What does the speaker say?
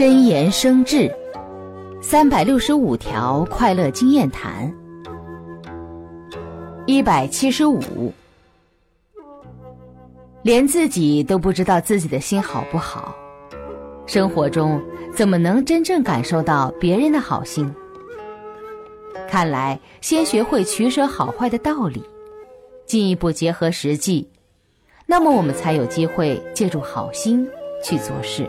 真言生智三百六十五条快乐经验谈一百七十五。连自己都不知道自己的心好不好生活中怎么能真正感受到别人的好心？看来先学会取舍好坏的道理进一步结合实际那么我们才有机会借助好心去做事。